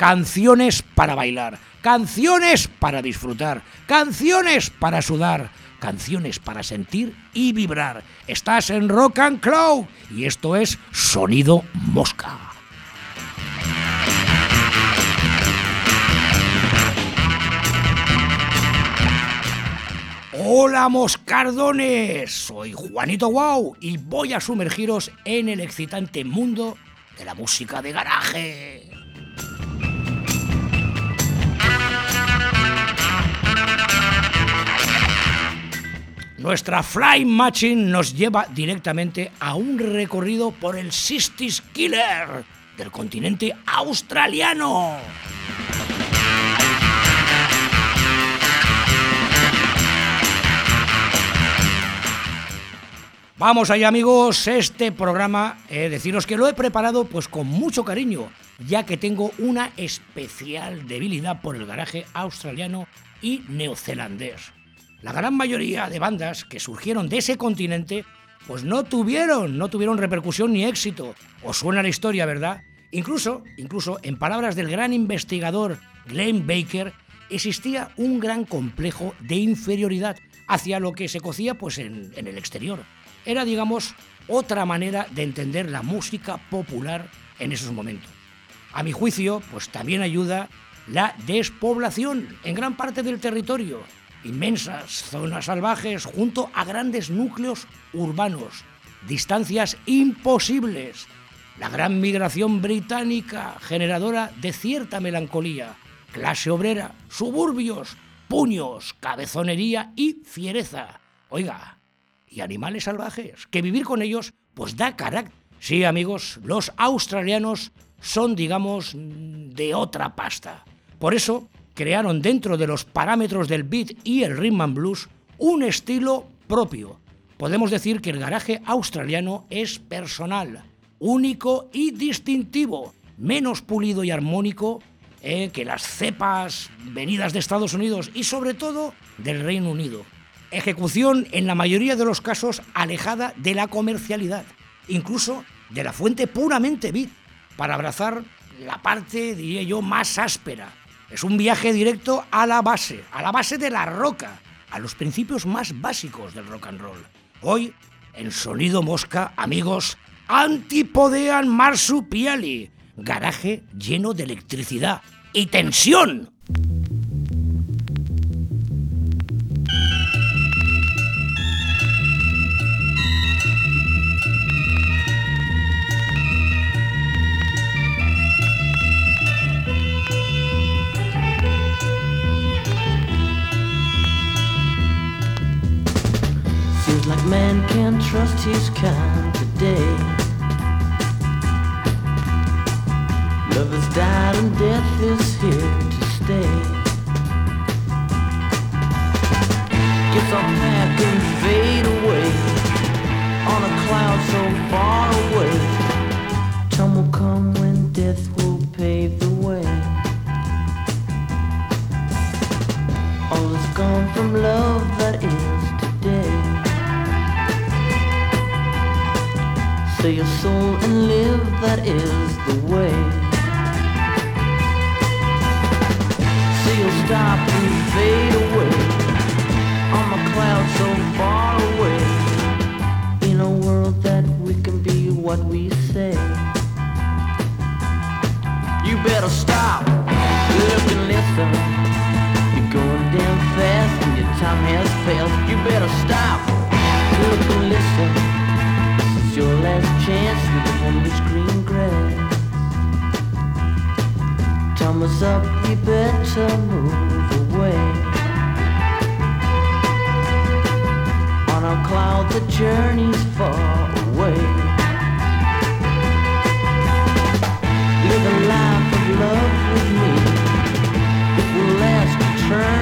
Canciones para bailar, canciones para disfrutar, canciones para sudar, canciones para sentir y vibrar. Estás en Rock and y esto es Sonido Mosca. Hola moscardones, soy Juanito Wow y voy a sumergiros en el excitante mundo de la música de garaje. Nuestra Fly Matching nos lleva directamente a un recorrido por el Sistis Killer del continente australiano. Vamos allá amigos, este programa, eh, deciros que lo he preparado pues con mucho cariño, ya que tengo una especial debilidad por el garaje australiano y neozelandés. La gran mayoría de bandas que surgieron de ese continente pues no tuvieron, no tuvieron repercusión ni éxito. Os suena la historia, ¿verdad? Incluso, incluso en palabras del gran investigador Glenn Baker, existía un gran complejo de inferioridad hacia lo que se cocía pues en, en el exterior. Era, digamos, otra manera de entender la música popular en esos momentos. A mi juicio, pues también ayuda la despoblación en gran parte del territorio, inmensas zonas salvajes junto a grandes núcleos urbanos, distancias imposibles, la gran migración británica generadora de cierta melancolía, clase obrera, suburbios, puños, cabezonería y fiereza. Oiga, y animales salvajes, que vivir con ellos pues da carácter. Sí, amigos, los australianos son, digamos, de otra pasta. Por eso, crearon dentro de los parámetros del beat y el rhythm and blues un estilo propio. Podemos decir que el garaje australiano es personal, único y distintivo, menos pulido y armónico eh, que las cepas venidas de Estados Unidos y sobre todo del Reino Unido. Ejecución en la mayoría de los casos alejada de la comercialidad, incluso de la fuente puramente beat, para abrazar la parte, diría yo, más áspera, es un viaje directo a la base, a la base de la roca, a los principios más básicos del rock and roll. Hoy, en Sonido Mosca, amigos, Antipodean Marsupiali, garaje lleno de electricidad y tensión. Trust his kind today. Love has died and death is here to stay. Guess I'll pack and fade away on a cloud so far away. Time will come when death will pave the way. All is gone from love Sell your soul and live, that is the way. So you'll stop and fade away on the cloud so far away. In a world that we can be what we say. You better stop, look and listen. You're going damn fast and your time has passed. You better stop, look and listen it's your last chance living on this green grass. Thomas up, you better move away. On a cloud, the journey's far away. Live a life of love with me. It will last eternally.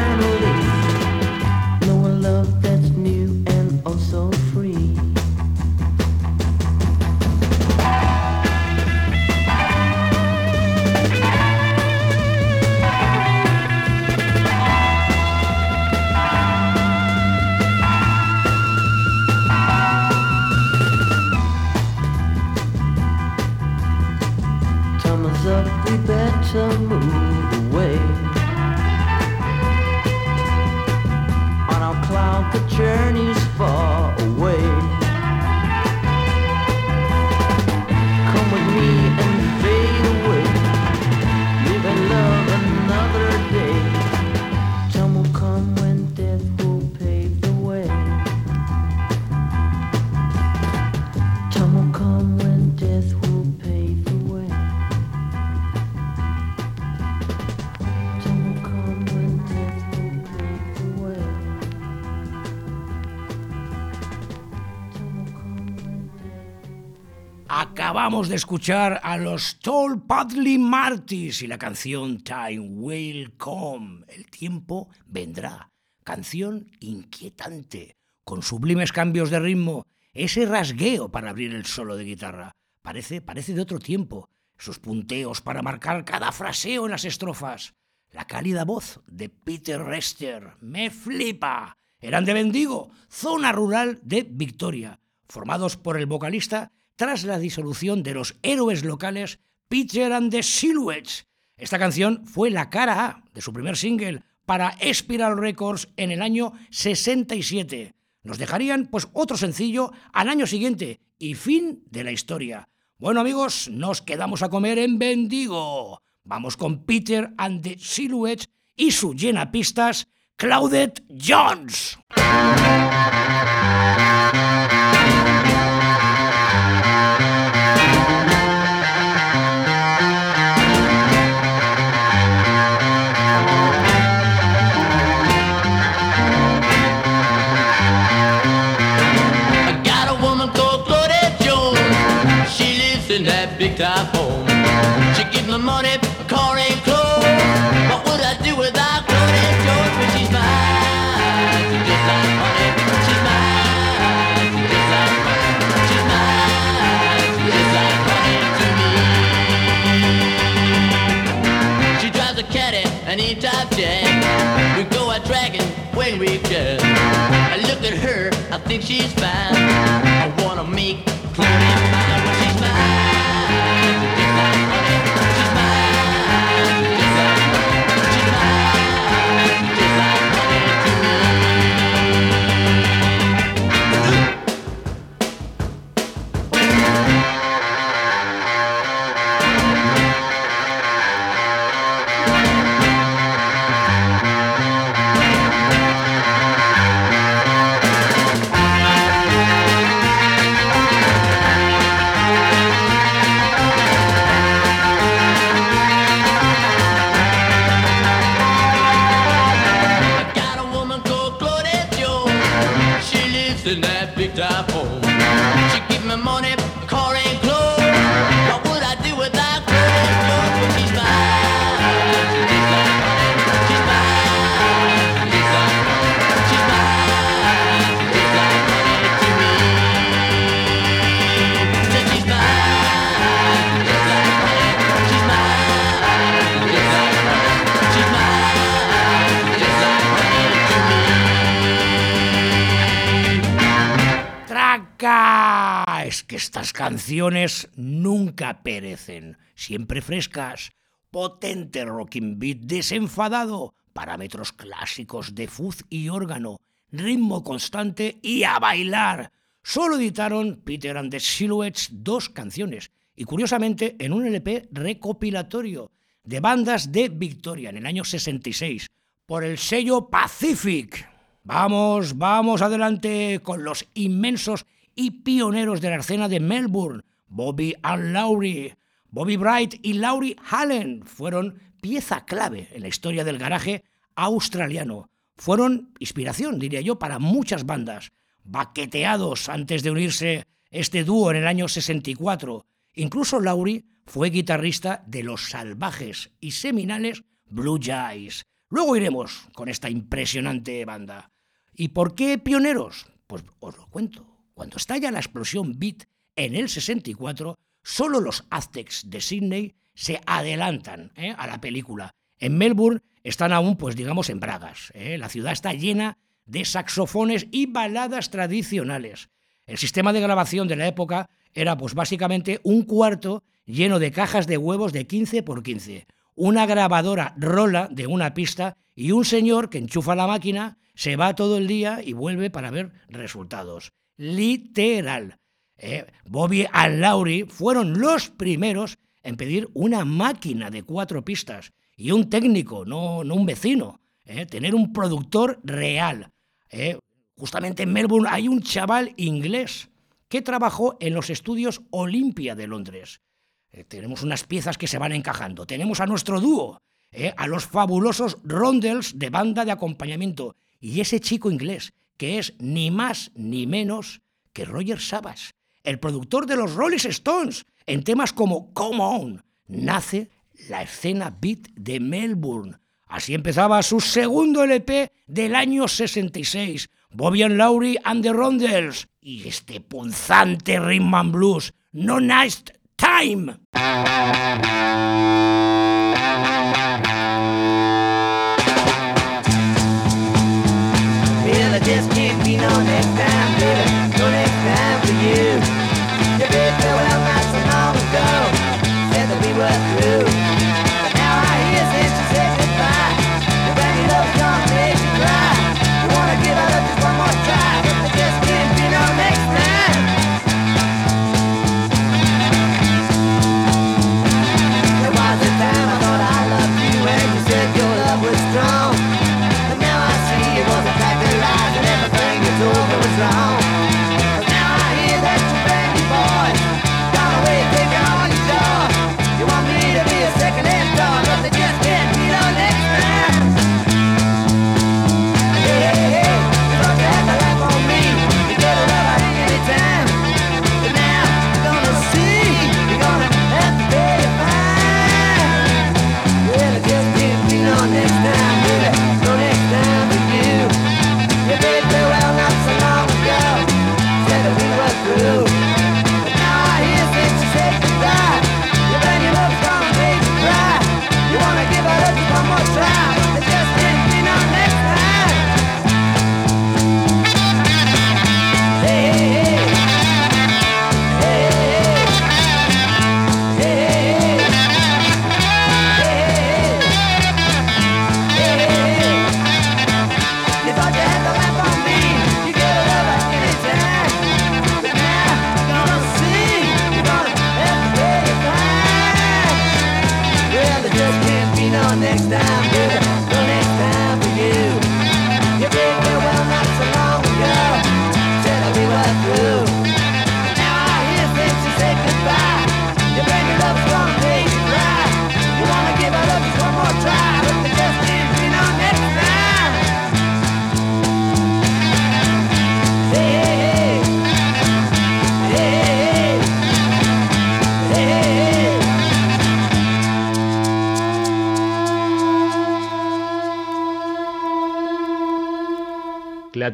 Acabamos de escuchar a los Tall Padley Martys y la canción Time Will Come. El tiempo vendrá. Canción inquietante, con sublimes cambios de ritmo, ese rasgueo para abrir el solo de guitarra. Parece, parece de otro tiempo. Sus punteos para marcar cada fraseo en las estrofas. La cálida voz de Peter Rester. Me flipa. Eran de Bendigo, zona rural de Victoria, formados por el vocalista tras la disolución de los héroes locales Peter and the Silhouettes. Esta canción fue la cara A de su primer single para Spiral Records en el año 67. Nos dejarían pues otro sencillo al año siguiente y fin de la historia. Bueno amigos, nos quedamos a comer en Bendigo. Vamos con Peter and the Silhouettes y su llena pistas Claudette Jones. An E-type Jag. We go out dragging when we can. I look at her, I think she's fine. I wanna make she's mine. Que estas canciones nunca perecen, siempre frescas. Potente rocking beat desenfadado, parámetros clásicos de fuzz y órgano, ritmo constante y a bailar. Solo editaron Peter and the Silhouettes dos canciones, y curiosamente en un LP recopilatorio de bandas de Victoria en el año 66, por el sello Pacific. Vamos, vamos adelante con los inmensos y pioneros de la escena de Melbourne, Bobby and Laurie. Bobby Bright y Laurie Hallen fueron pieza clave en la historia del garaje australiano. Fueron inspiración, diría yo, para muchas bandas, baqueteados antes de unirse este dúo en el año 64. Incluso Laurie fue guitarrista de los salvajes y seminales Blue Jays. Luego iremos con esta impresionante banda. ¿Y por qué pioneros? Pues os lo cuento. Cuando estalla la explosión beat en el 64, solo los Aztecs de Sydney se adelantan ¿eh? a la película. En Melbourne están aún, pues digamos, en bragas. ¿eh? La ciudad está llena de saxofones y baladas tradicionales. El sistema de grabación de la época era, pues básicamente, un cuarto lleno de cajas de huevos de 15 por 15, una grabadora rola de una pista y un señor que enchufa la máquina, se va todo el día y vuelve para ver resultados literal. Eh, Bobby and Lowry fueron los primeros en pedir una máquina de cuatro pistas y un técnico, no, no un vecino. Eh, tener un productor real. Eh, justamente en Melbourne hay un chaval inglés que trabajó en los estudios Olimpia de Londres. tenemos unas piezas que se van encajando. Tenemos a nuestro dúo, a los fabulosos Rondels de banda de acompañamiento y ese chico inglés que es ni más ni menos que Roger Sabas, el productor de los Rolling Stones, en temas como Come On, nace la escena beat de Melbourne. Así empezaba su segundo LP del año 66, Bobby and Laurie and the Rondells, y este punzante Rhythm Blues, No Nice Time.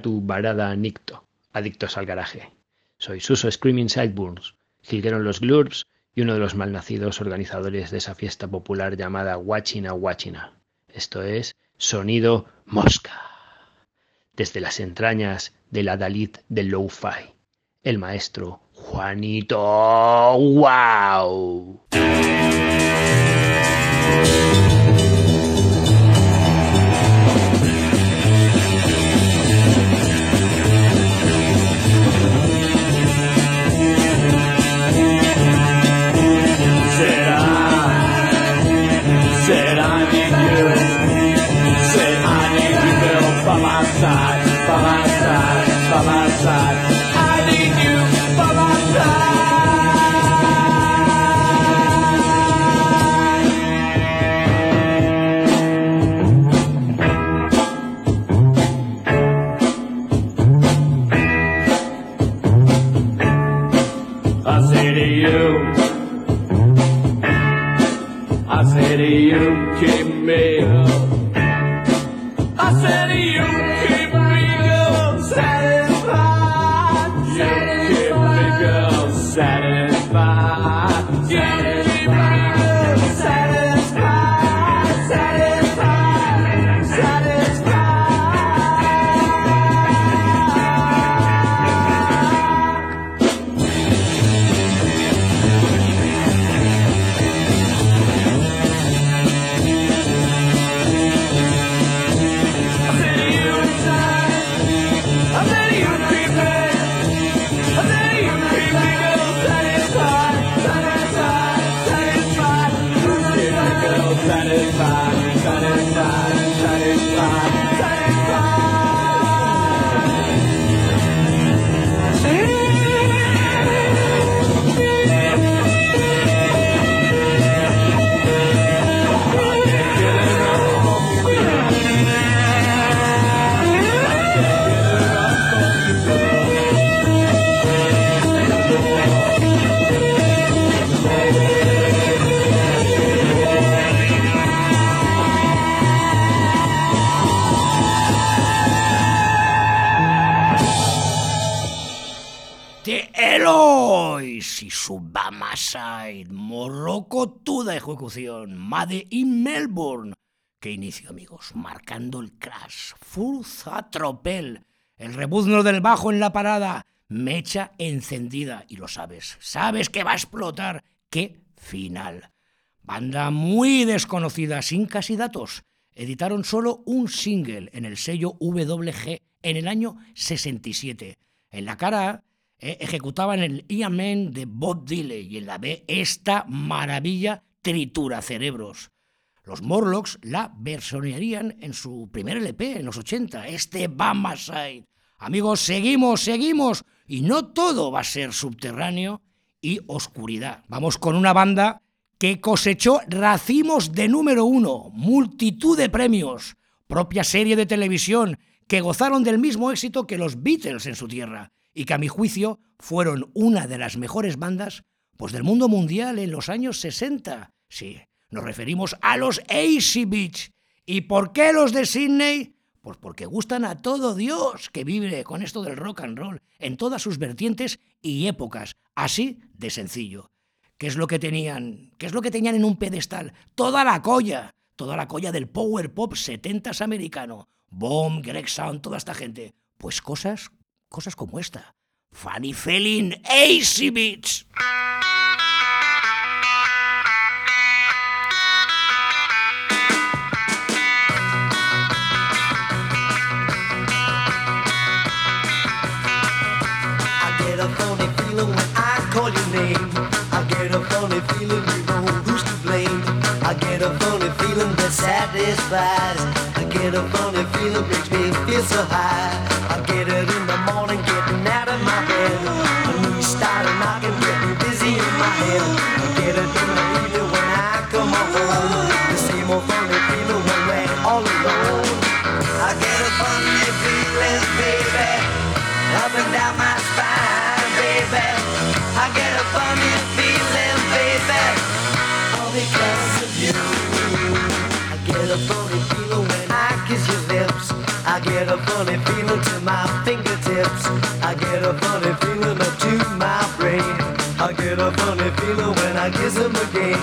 tu varada nicto, adictos al garaje. Soy Suso Screaming Sideburns, jilgueron los Glurps y uno de los malnacidos organizadores de esa fiesta popular llamada Huachina Huachina. Esto es Sonido Mosca. Desde las entrañas de la Dalit del Lo-Fi, el maestro Juanito Wow. side. Ejecución, Made in Melbourne. Qué inicio, amigos, marcando el crash, full tropel, el rebuzno del bajo en la parada, mecha encendida, y lo sabes, sabes que va a explotar. ¡Qué final! Banda muy desconocida, sin casi datos. Editaron solo un single en el sello WG en el año 67. En la cara A eh, ejecutaban el Iamen de Bob Dylan y en la B esta maravilla tritura cerebros. Los Morlocks la versionarían en su primer LP en los 80, este Side. Amigos, seguimos, seguimos. Y no todo va a ser subterráneo y oscuridad. Vamos con una banda que cosechó racimos de número uno, multitud de premios, propia serie de televisión, que gozaron del mismo éxito que los Beatles en su tierra y que a mi juicio fueron una de las mejores bandas pues, del mundo mundial en los años 60. Sí, nos referimos a los AC Beach. ¿Y por qué los de Sydney? Pues porque gustan a todo Dios que vive con esto del rock and roll en todas sus vertientes y épocas, así de sencillo. ¿Qué es lo que tenían? ¿Qué es lo que tenían en un pedestal? Toda la colla, toda la colla del power pop 70s americano. Bomb, Greg Sound, toda esta gente. Pues cosas, cosas como esta. Fanny Felin, AC Beats. funny feeling, we know who's to blame. I get a funny feeling that satisfies. I get a funny feeling, makes me feel so high. I get a funny feeling to my fingertips. I get a funny feeling up to my brain. I get a funny feeling when I kiss them again.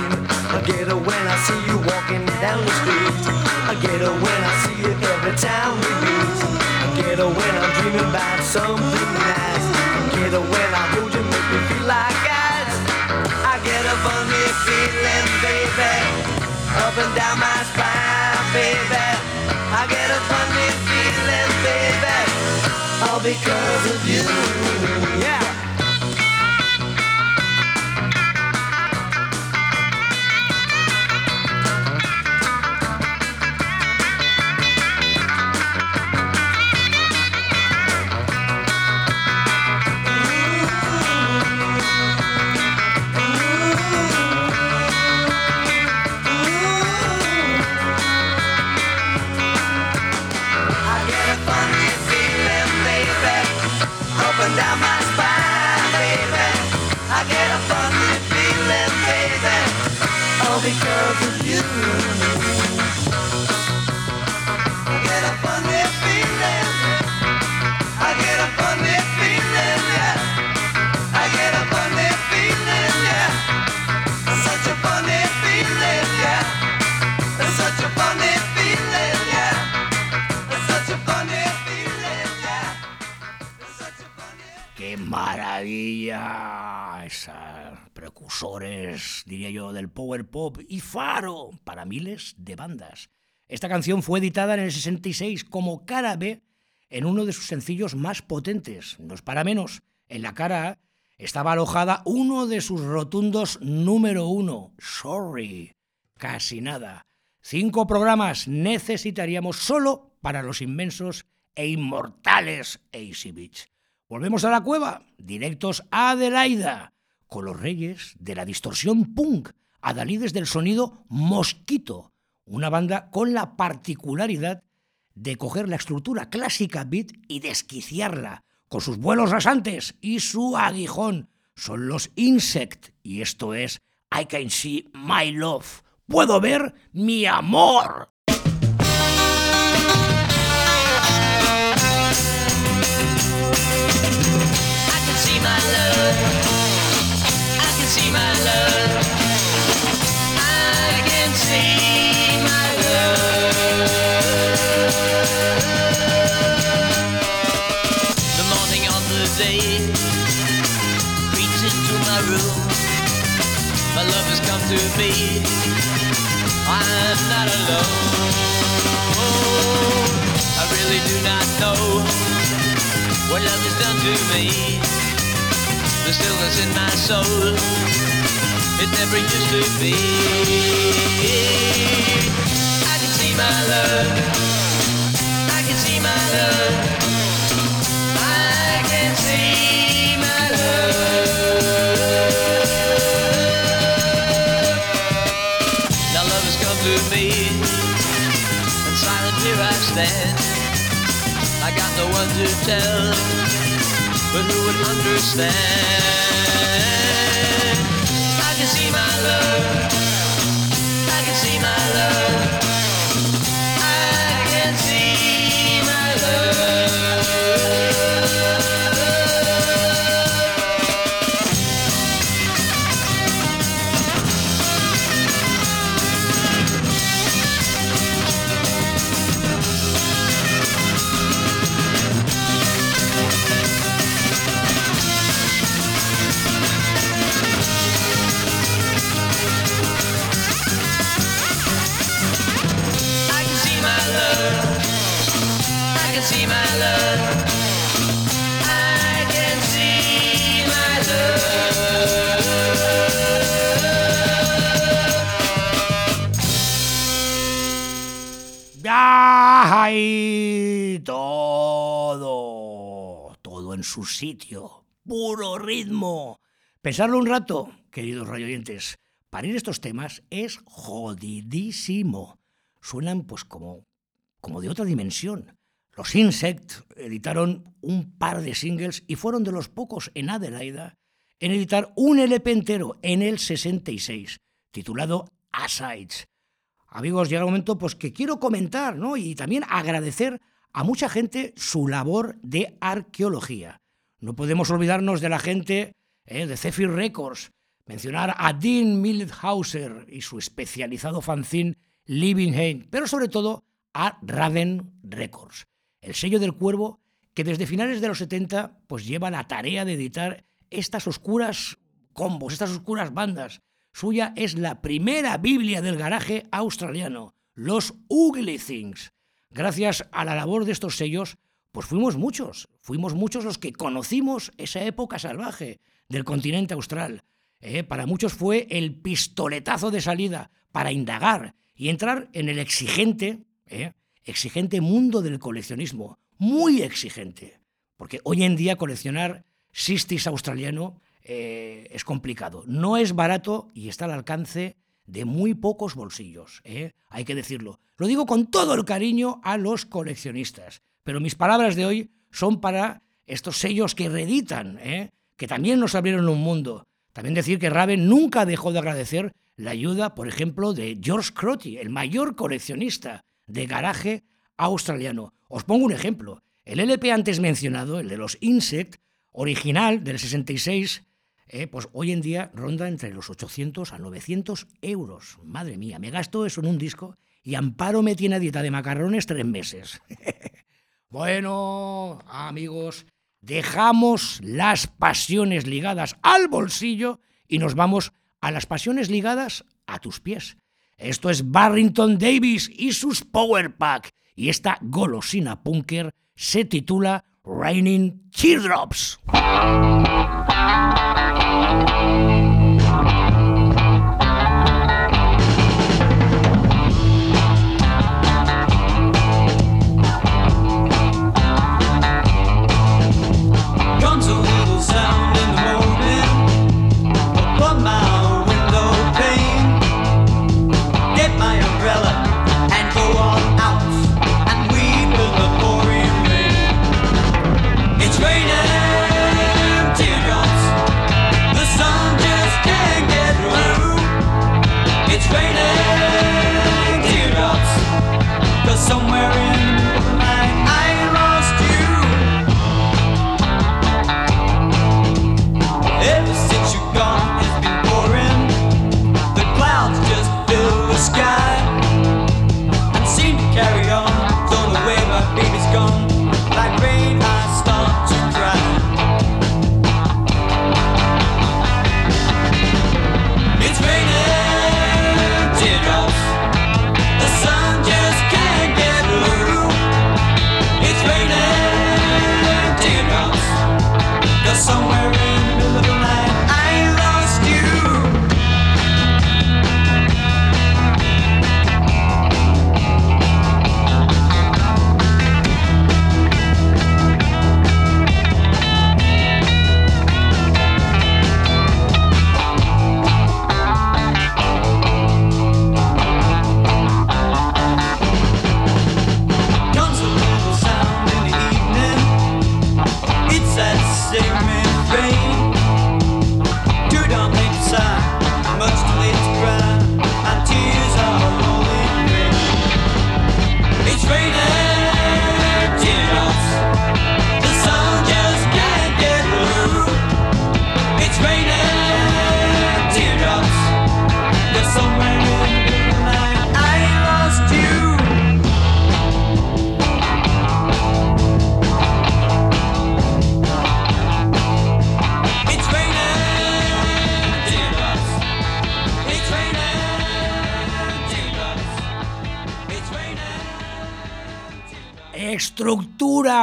I get it when I see you walking down the street. I get it when I see you every time we meet. I get it when I'm dreaming about something nice. I get it when Cause del power pop y faro para miles de bandas. Esta canción fue editada en el 66 como cara B en uno de sus sencillos más potentes, no es para menos. En la cara A estaba alojada uno de sus rotundos número uno, Sorry, casi nada. Cinco programas necesitaríamos solo para los inmensos e inmortales AC Beach. Volvemos a la cueva, directos a Adelaida con los reyes de la distorsión punk, adalides del sonido Mosquito, una banda con la particularidad de coger la estructura clásica beat y desquiciarla, con sus vuelos rasantes y su aguijón. Son los Insect, y esto es I Can See My Love. Puedo ver mi amor. see my to me. I'm not alone. Oh, I really do not know what love has done to me. The stillness in my soul, it never used to be. I can see my love. I can see my love. I. I got no one to tell, but who would understand? I can see my love. Sitio, puro ritmo. Pensarlo un rato, queridos radioyentes, para ir estos temas es jodidísimo. Suenan pues como, como de otra dimensión. Los Insect editaron un par de singles y fueron de los pocos en Adelaida en editar un LP entero en el 66, titulado Asides. Amigos, llega el momento pues, que quiero comentar ¿no? y también agradecer a mucha gente su labor de arqueología. No podemos olvidarnos de la gente eh, de Zephyr Records, mencionar a Dean Mildhauser y su especializado fanzine Living Hain, pero sobre todo a Raven Records, el sello del cuervo que desde finales de los 70 pues lleva la tarea de editar estas oscuras combos, estas oscuras bandas. Suya es la primera Biblia del garaje australiano, los Ugly Things. Gracias a la labor de estos sellos, pues fuimos muchos, fuimos muchos los que conocimos esa época salvaje del continente austral. Eh, para muchos fue el pistoletazo de salida para indagar y entrar en el exigente, eh, exigente mundo del coleccionismo, muy exigente, porque hoy en día coleccionar Sistis australiano eh, es complicado. No es barato y está al alcance de muy pocos bolsillos, hay que decirlo. Lo digo con todo el cariño a los coleccionistas, pero mis palabras de hoy son para estos sellos que reeditan, ¿eh? que también nos abrieron un mundo. También decir que Raven nunca dejó de agradecer la ayuda, por ejemplo, de George Crotty, el mayor coleccionista de garaje australiano. Os pongo un ejemplo. El LP antes mencionado, el de los Insect, original del 66, eh, pues hoy en día ronda entre los 800 a 900 euros. Madre mía, me gasto eso en un disco y Amparo me tiene a dieta de macarrones tres meses. bueno, amigos, dejamos las pasiones ligadas al bolsillo y nos vamos a las pasiones ligadas a tus pies. Esto es Barrington Davis y sus Power Pack. Y esta golosina punker se titula Raining Teardrops.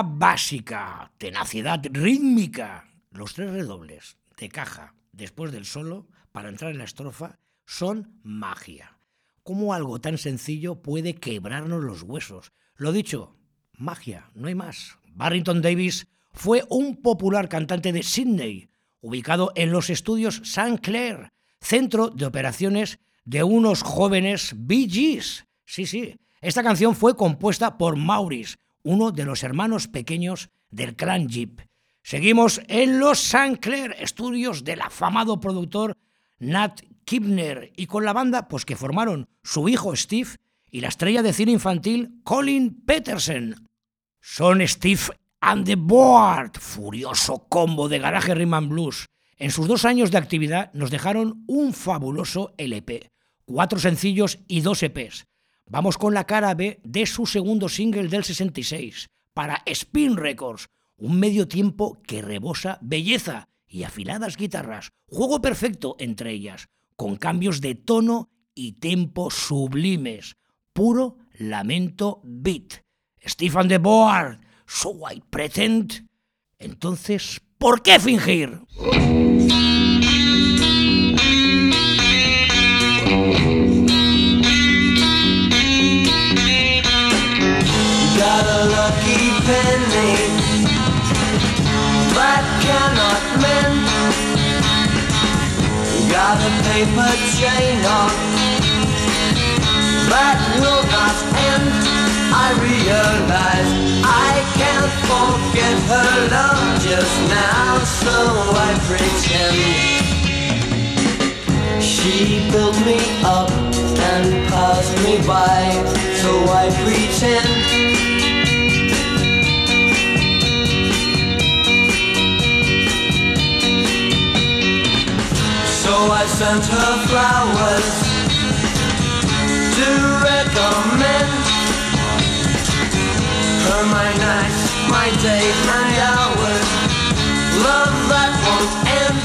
Básica, tenacidad rítmica, los tres redobles de caja después del solo para entrar en la estrofa son magia. ¿Cómo algo tan sencillo puede quebrarnos los huesos? Lo dicho, magia, no hay más. Barrington Davis fue un popular cantante de Sydney, ubicado en los estudios St. Clair, centro de operaciones de unos jóvenes Bee Gees. Sí, sí, esta canción fue compuesta por Maurice, uno de los hermanos pequeños del clan Jeep. Seguimos en los St. Clair estudios del afamado productor Nat Kibner y con la banda pues que formaron su hijo Steve y la estrella de cine infantil Colin Peterson. Son Steve and the Board, furioso combo de garaje rhythm blues. En sus dos años de actividad nos dejaron un fabuloso LP, cuatro sencillos y dos EPs. Vamos con la cara B de su segundo single del 66, para Spin Records, un medio tiempo que rebosa belleza y afiladas guitarras, juego perfecto entre ellas, con cambios de tono y tempo sublimes, puro lamento beat. Stephen de Board, so I pretend. Entonces, ¿por qué fingir? A paper chain on that will not end. I realize I can't forget her love just now, so I pretend. She built me up and passed me by, so I pretend. Sent her flowers to recommend her my nights, my day, my hours. Love that won't end,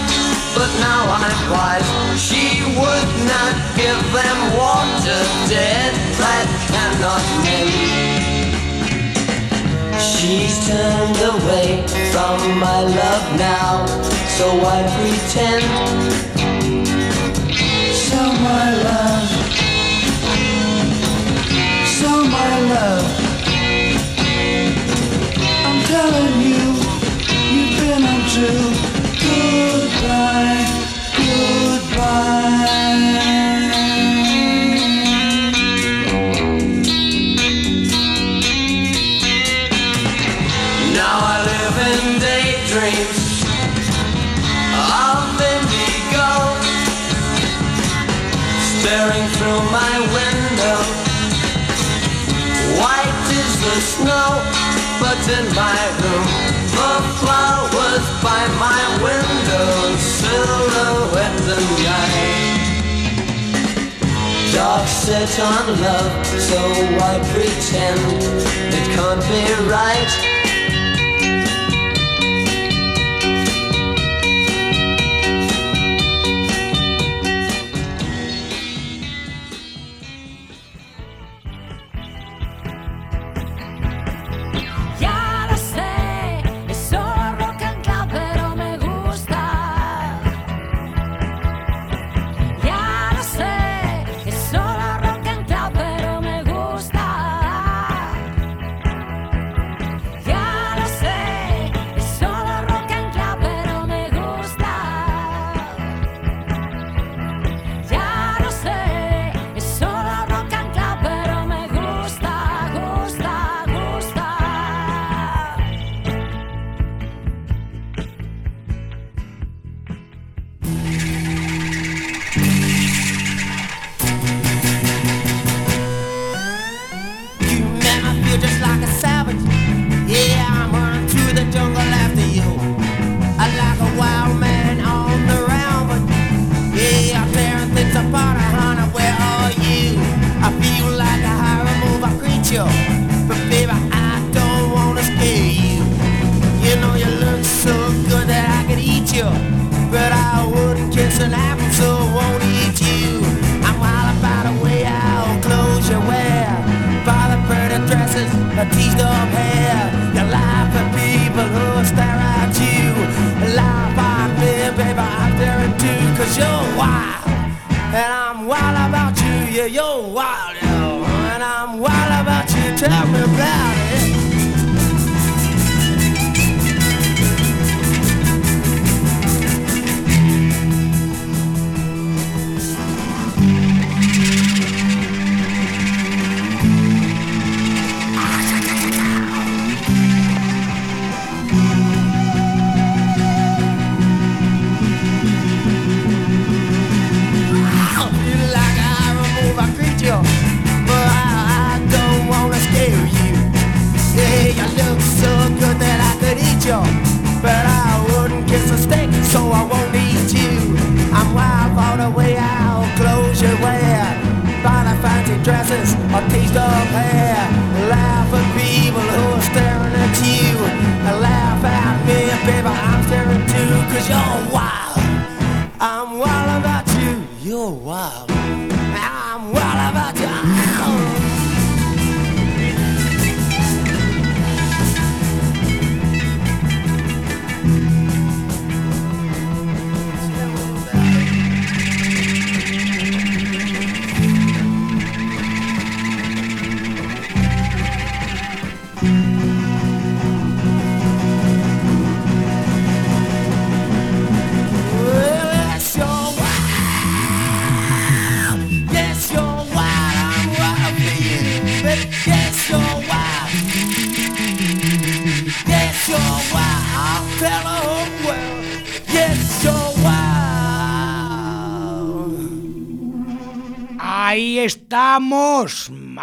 but now I'm wise. She would not give them water dead that cannot mend. She's turned away from my love now, so I pretend. My love, so my love. I'm telling you, you've been untrue. Goodbye. Snow, but in my room, the flowers by my window silhouette the night. Dark set on love, so I pretend it can't be right. Tell me about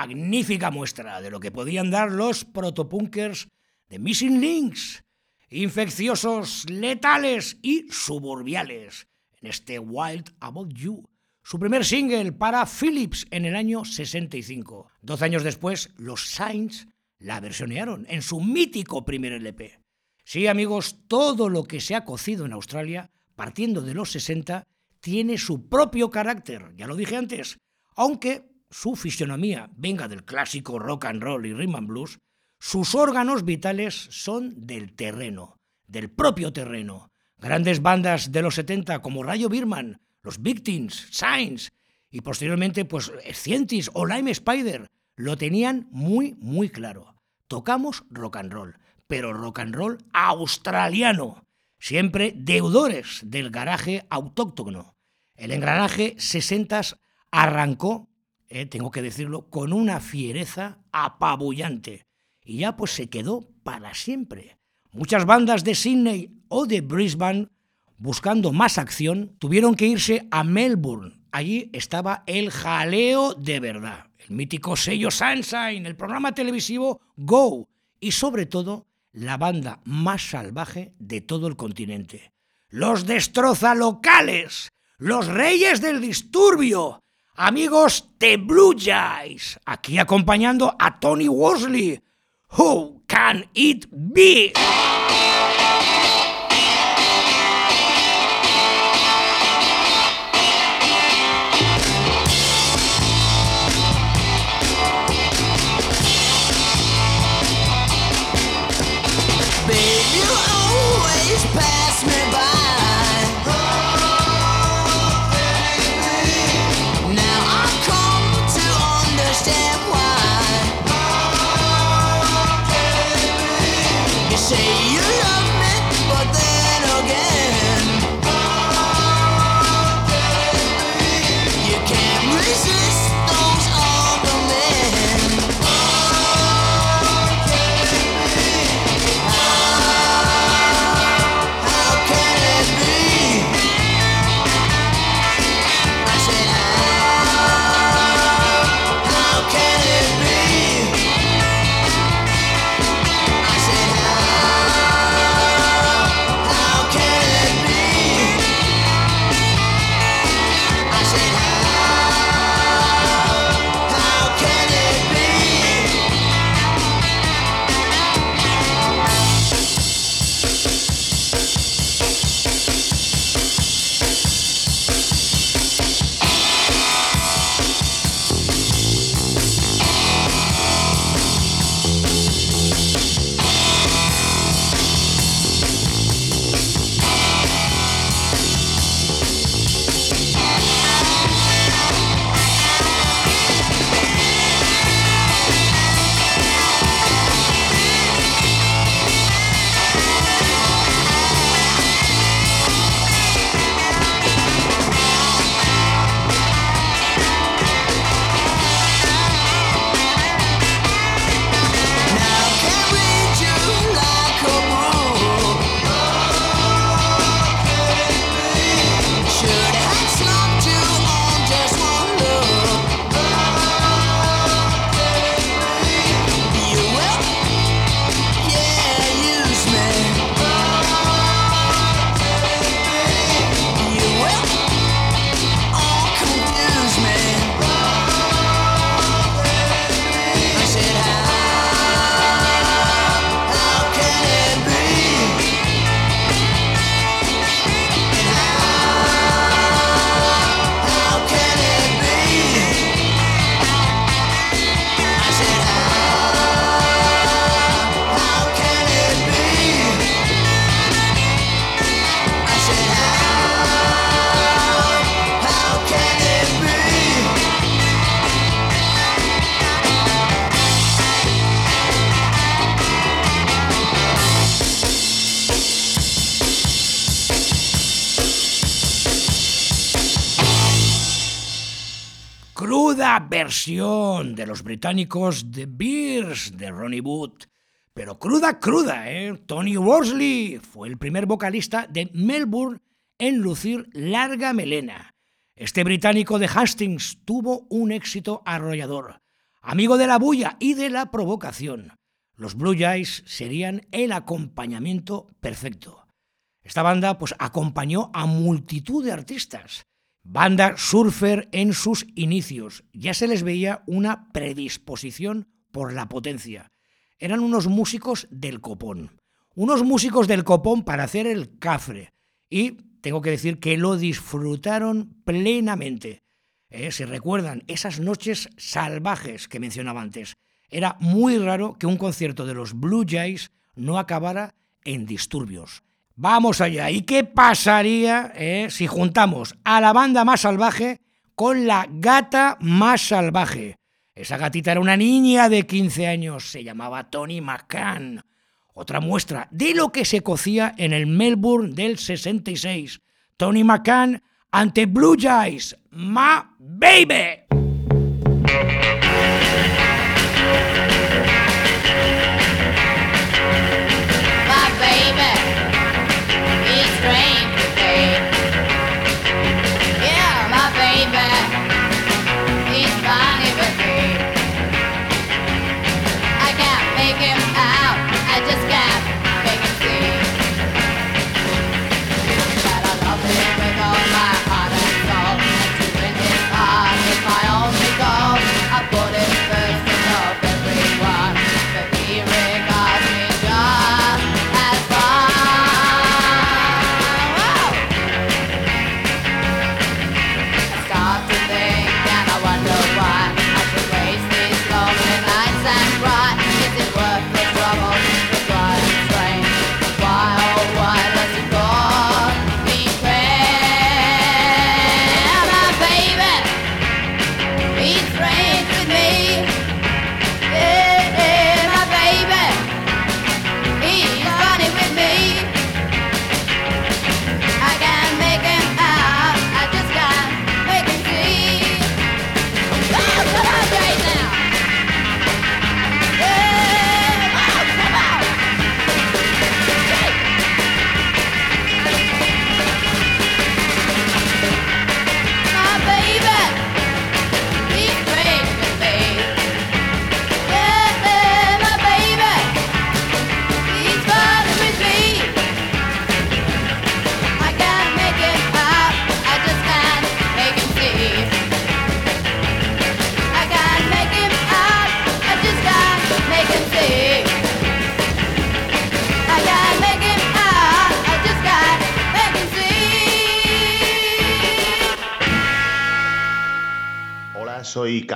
Magnífica muestra de lo que podían dar los protopunkers de Missing Links. Infecciosos, letales y suburbiales. En este Wild About You. Su primer single para Philips en el año 65. Doce años después, los Saints la versionearon en su mítico primer LP. Sí, amigos, todo lo que se ha cocido en Australia, partiendo de los 60, tiene su propio carácter, ya lo dije antes, aunque su fisionomía venga del clásico rock and roll y rhythm and blues, sus órganos vitales son del terreno, del propio terreno. Grandes bandas de los 70 como Rayo Birman, los Victims, Signs y posteriormente pues Scientist o Lime Spider lo tenían muy muy claro. Tocamos rock and roll, pero rock and roll australiano, siempre deudores del garaje autóctono. El engranaje 60 arrancó, eh, tengo que decirlo, con una fiereza apabullante y ya pues se quedó para siempre. Muchas bandas de Sydney o de Brisbane, buscando más acción, tuvieron que irse a Melbourne. Allí estaba el jaleo de verdad, el mítico sello Sunshine, el programa televisivo Go y sobre todo la banda más salvaje de todo el continente. Los destroza locales, los reyes del disturbio, amigos de Blue Jays, aquí acompañando a Tony Worsley. Who can it be? Versión de los británicos The Beers de Ronnie Wood. Pero cruda, cruda, ¿eh? Tony Worsley fue el primer vocalista de Melbourne en lucir larga melena. Este británico de Hastings tuvo un éxito arrollador, amigo de la bulla y de la provocación. Los Blue Jays serían el acompañamiento perfecto. Esta banda pues acompañó a multitud de artistas. Banda surfer en sus inicios. Ya se les veía una predisposición por la potencia. Eran unos músicos del copón. Unos músicos del copón para hacer el cafre. Y tengo que decir que lo disfrutaron plenamente. Eh, Si recuerdan esas noches salvajes que mencionaba antes, era muy raro que un concierto de los Blue Jays no acabara en disturbios. Vamos allá. ¿Y qué pasaría eh, si juntamos a la banda más salvaje con la gata más salvaje? Esa gatita era una niña de 15 años, se llamaba Tony McCann. Otra muestra de lo que se cocía en el Melbourne del 66. Tony McCann ante Blue Jays. ¡Ma baby!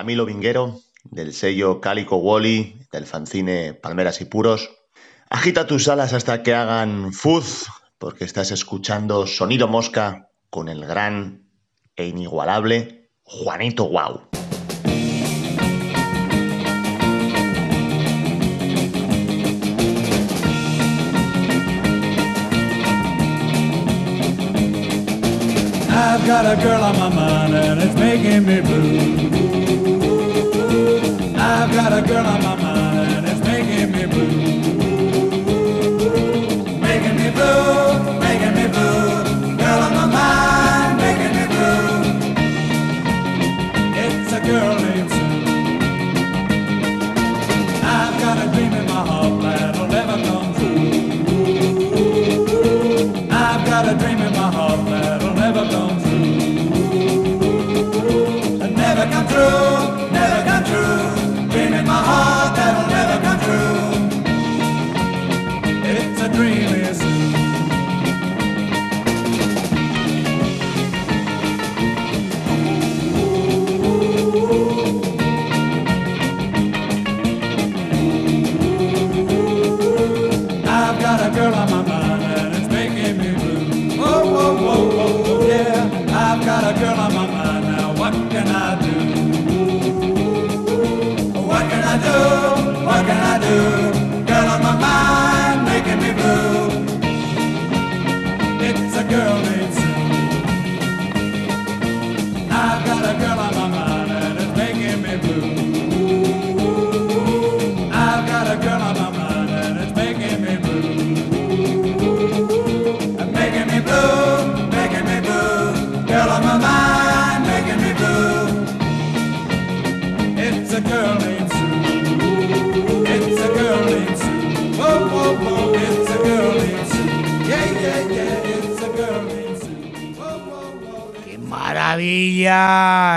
Camilo Vinguero, del sello Cálico Wally, del fanzine Palmeras y Puros. Agita tus alas hasta que hagan fuzz, porque estás escuchando Sonido Mosca con el gran e inigualable Juanito Guau. I've got a girl on my mind and it's making me blue. I've got a girl on my mind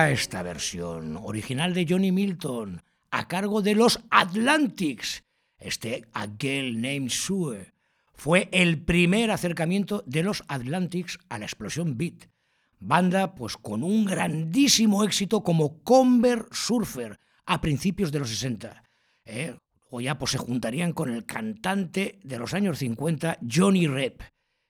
esta versión original de Johnny Milton a cargo de los Atlantics. Este A Girl Named Sue fue el primer acercamiento de los Atlantics a la explosión beat. Banda pues con un grandísimo éxito como Conver Surfer a principios de los 60. ¿eh? O ya pues se juntarían con el cantante de los años 50 Johnny Rep.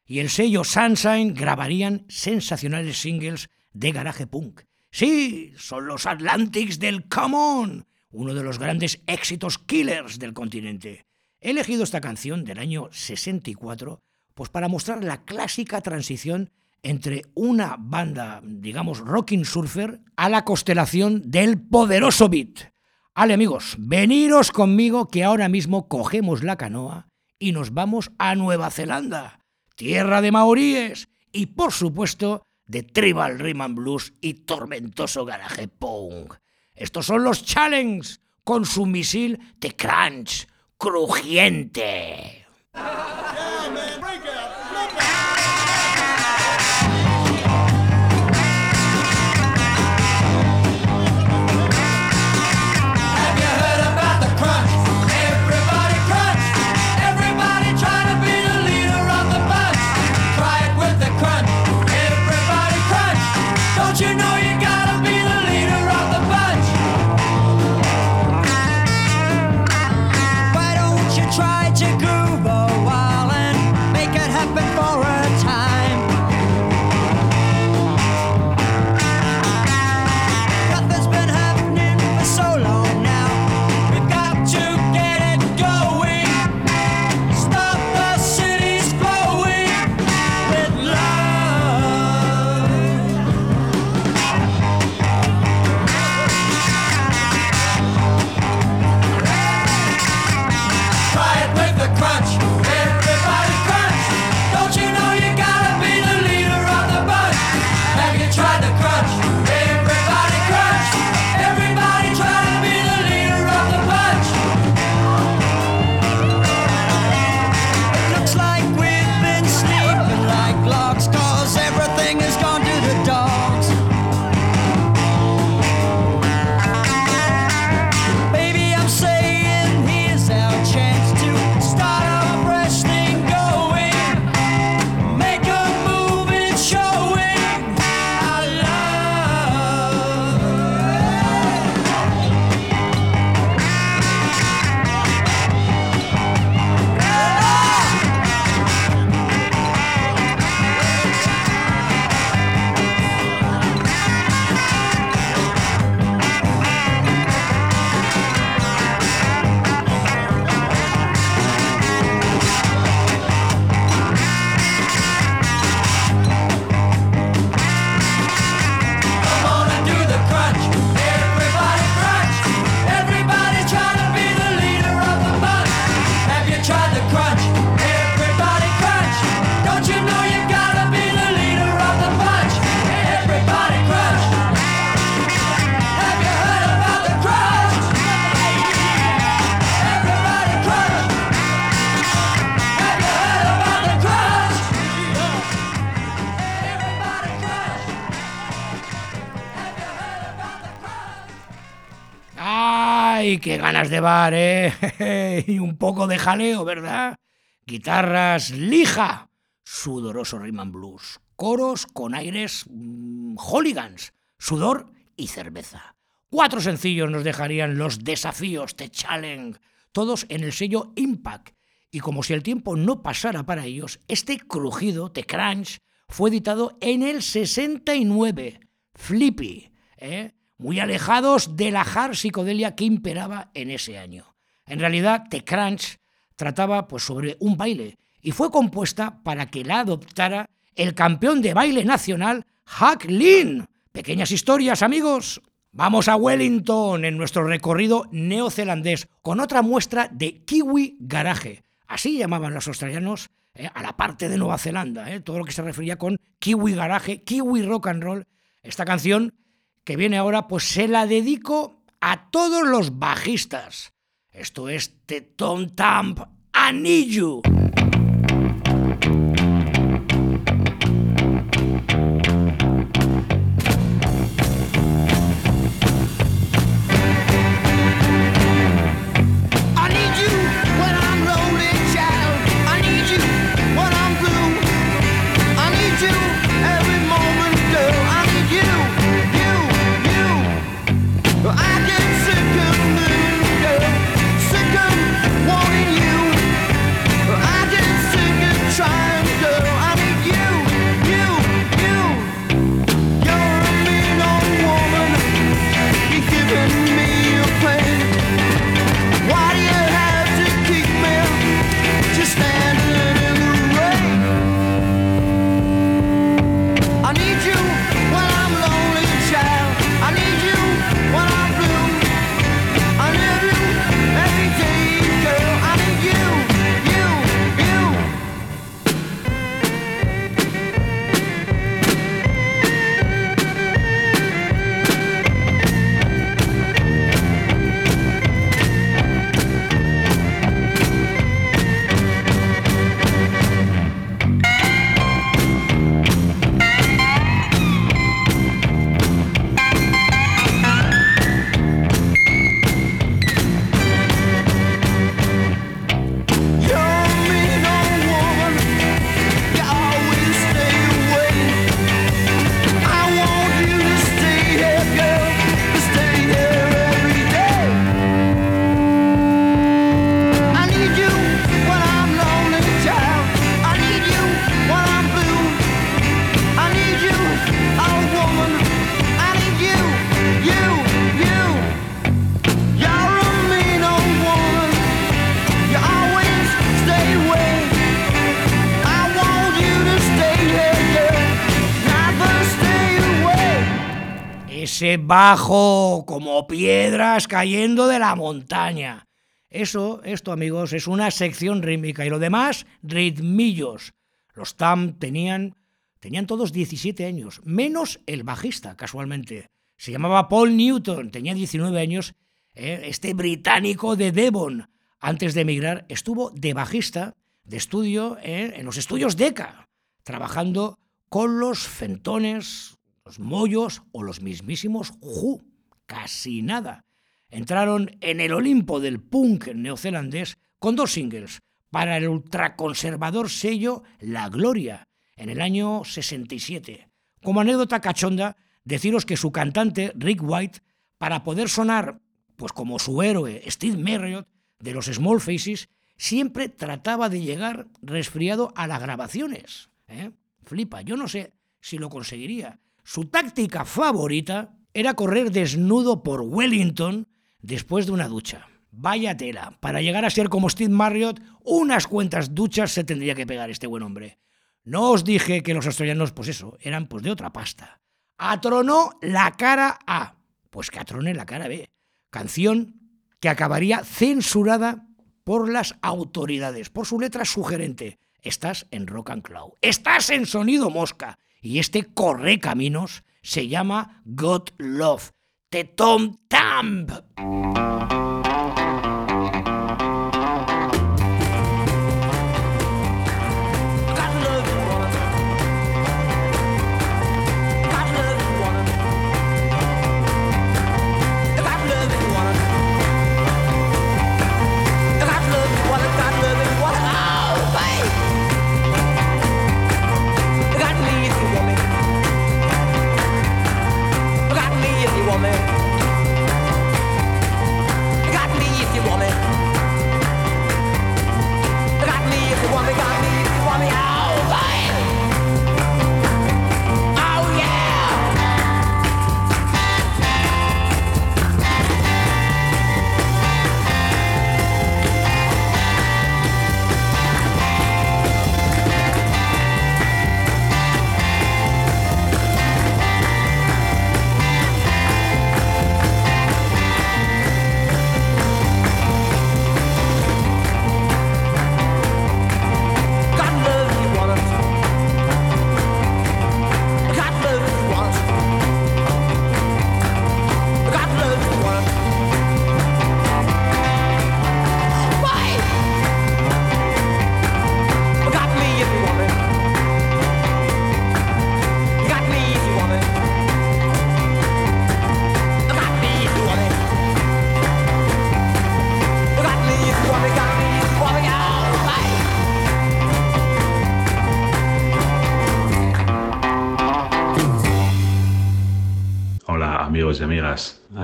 Y el sello Sunshine grabarían sensacionales singles de garaje punk. Sí, son los Atlantics del Come On, uno de los grandes éxitos killers del continente. He elegido esta canción del año 64 pues para mostrar la clásica transición entre una banda, digamos, rocking surfer a la constelación del poderoso beat. Ale amigos, veniros conmigo que ahora mismo cogemos la canoa y nos vamos a Nueva Zelanda, tierra de maoríes y por supuesto de tribal rhythm blues y tormentoso garaje punk. Estos son los Challenge con su misil de crunch crujiente. ¡Ay, qué ganas de bar, eh! y un poco de jaleo, ¿verdad? Guitarras lija, sudoroso rhythm and blues, coros con aires mm, hooligans, sudor y cerveza. Cuatro sencillos nos dejarían los desafíos de Challenge, todos en el sello Impact. Y como si el tiempo no pasara para ellos, este crujido de crunch fue editado en el 69. Flippy, ¿eh? Muy alejados de la hard psicodelia que imperaba en ese año. En realidad, The Crunch trataba pues, sobre un baile y fue compuesta para que la adoptara el campeón de baile nacional, Huck Lin. Pequeñas historias, amigos. Vamos a Wellington en nuestro recorrido neozelandés con otra muestra de Kiwi Garage. Así llamaban los australianos eh, a la parte de Nueva Zelanda, eh, todo lo que se refería con Kiwi Garage, Kiwi Rock and Roll. Esta canción que viene ahora, pues se la dedico a todos los bajistas. Esto es The Tom Tamp Anillo. Bajo como piedras cayendo de la montaña. Eso, esto amigos, es una sección rítmica y lo demás, ritmillos. Los Tam tenían, tenían todos 17 años, menos el bajista, casualmente. Se llamaba Paul Newton, tenía 19 años. eh, este británico de Devon, antes de emigrar, estuvo de bajista de estudio en los estudios DECA, trabajando con los fentones, los mollos o los mismísimos Who. Casi nada. Entraron en el Olimpo del punk neozelandés con dos singles para el ultraconservador sello La Gloria en el año 67. Como anécdota cachonda, deciros que su cantante, Rick White, para poder sonar pues como su héroe, Steve Marriott, de los Small Faces, siempre trataba de llegar resfriado a las grabaciones. ¿eh? Flipa, yo no sé si lo conseguiría. Su táctica favorita era correr desnudo por Wellington después de una ducha. Vaya tela, para llegar a ser como Steve Marriott, unas cuantas duchas se tendría que pegar este buen hombre. No os dije que los australianos, pues eso, eran pues de otra pasta. Atronó la cara A, pues que atrone la cara B. Canción que acabaría censurada por las autoridades, por su letra sugerente. Estás en Rock and Cloud, estás en Sonido Mosca, y este corre caminos se llama God Love, de Tom.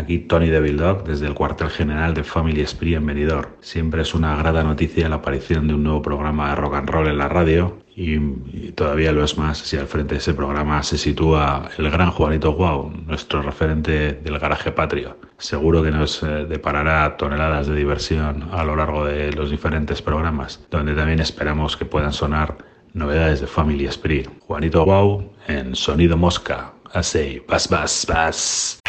Aquí Tony Devil Dog desde el cuartel general de Family Spree en Benidorm. Siempre es una grata noticia la aparición de un nuevo programa de rock and roll en la radio y, todavía lo es más si al frente de ese programa se sitúa el gran Juanito Guau, nuestro referente del garaje patrio. Seguro que nos eh, deparará toneladas de diversión a lo largo de los diferentes programas, donde también esperamos que puedan sonar novedades de Family Spree. Juanito Guau en Sonido Mosca. Así, vas, vas, vas.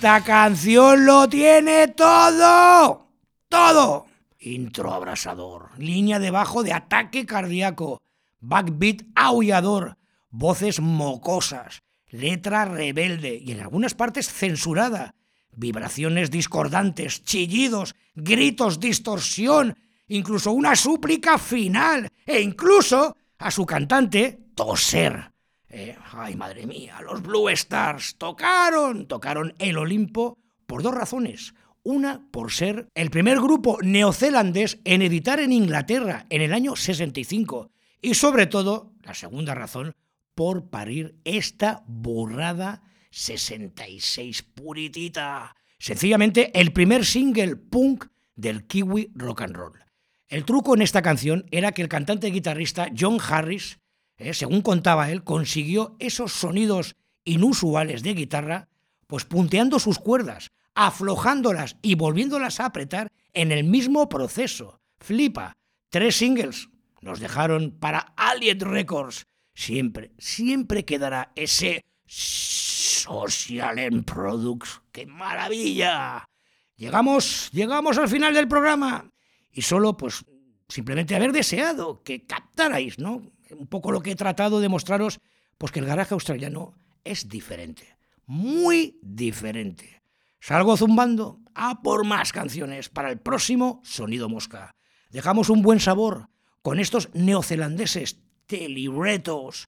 Esta canción lo tiene todo. Todo. Intro abrasador, línea de bajo de ataque cardíaco, backbeat aullador, voces mocosas, letra rebelde y en algunas partes censurada, vibraciones discordantes, chillidos, gritos, distorsión, incluso una súplica final e incluso a su cantante toser. Eh, ay, madre mía, los Blue Stars tocaron, tocaron el Olimpo por dos razones. Una, por ser el primer grupo neozelandés en editar en Inglaterra en el año 65. Y sobre todo, la segunda razón, por parir esta burrada 66 puritita. Sencillamente el primer single punk del kiwi rock and roll. El truco en esta canción era que el cantante y guitarrista John Harris, eh, según contaba él, consiguió esos sonidos inusuales de guitarra, pues punteando sus cuerdas, aflojándolas y volviéndolas a apretar en el mismo proceso. Flipa. Tres singles nos dejaron para Alien Records. Siempre, siempre quedará ese Social End Products. ¡Qué maravilla! Llegamos, llegamos al final del programa y solo pues simplemente haber deseado que captarais, ¿no? Un poco lo que he tratado de mostraros, pues que el garaje australiano es diferente, muy diferente. Salgo zumbando a por más canciones para el próximo Sonido Mosca. Dejamos un buen sabor con estos neozelandeses teliretos,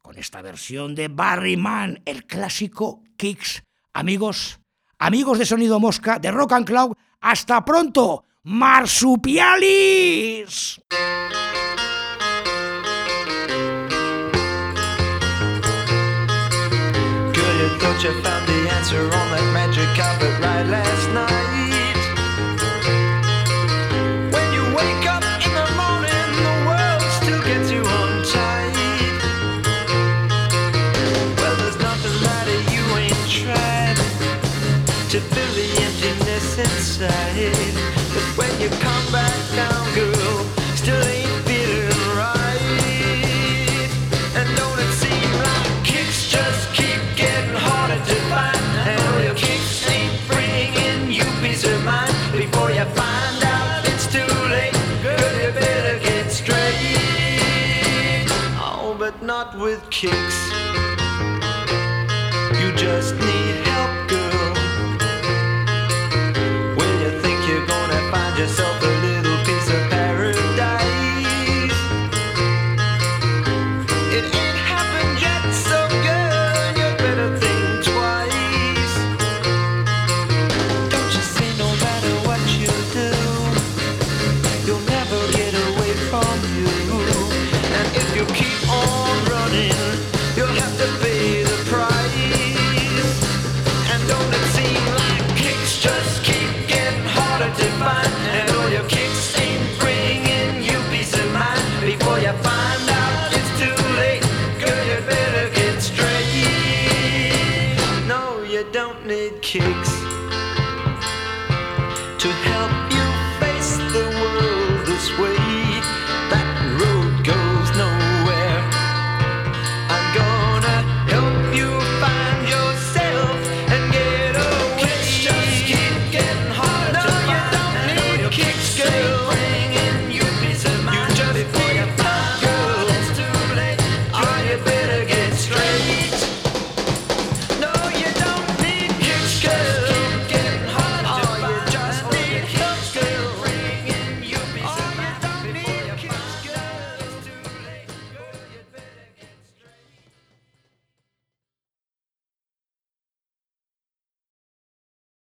con esta versión de Barry Mann, el clásico Kicks. Amigos, amigos de Sonido Mosca, de Rock and Cloud, hasta pronto, marsupialis. Thought you found the answer on that magic carpet ride last night. When you wake up in the morning, the world still gets you untied. Well, there's nothing that you ain't tried to fill the emptiness inside. But when you come back down, with kicks. You just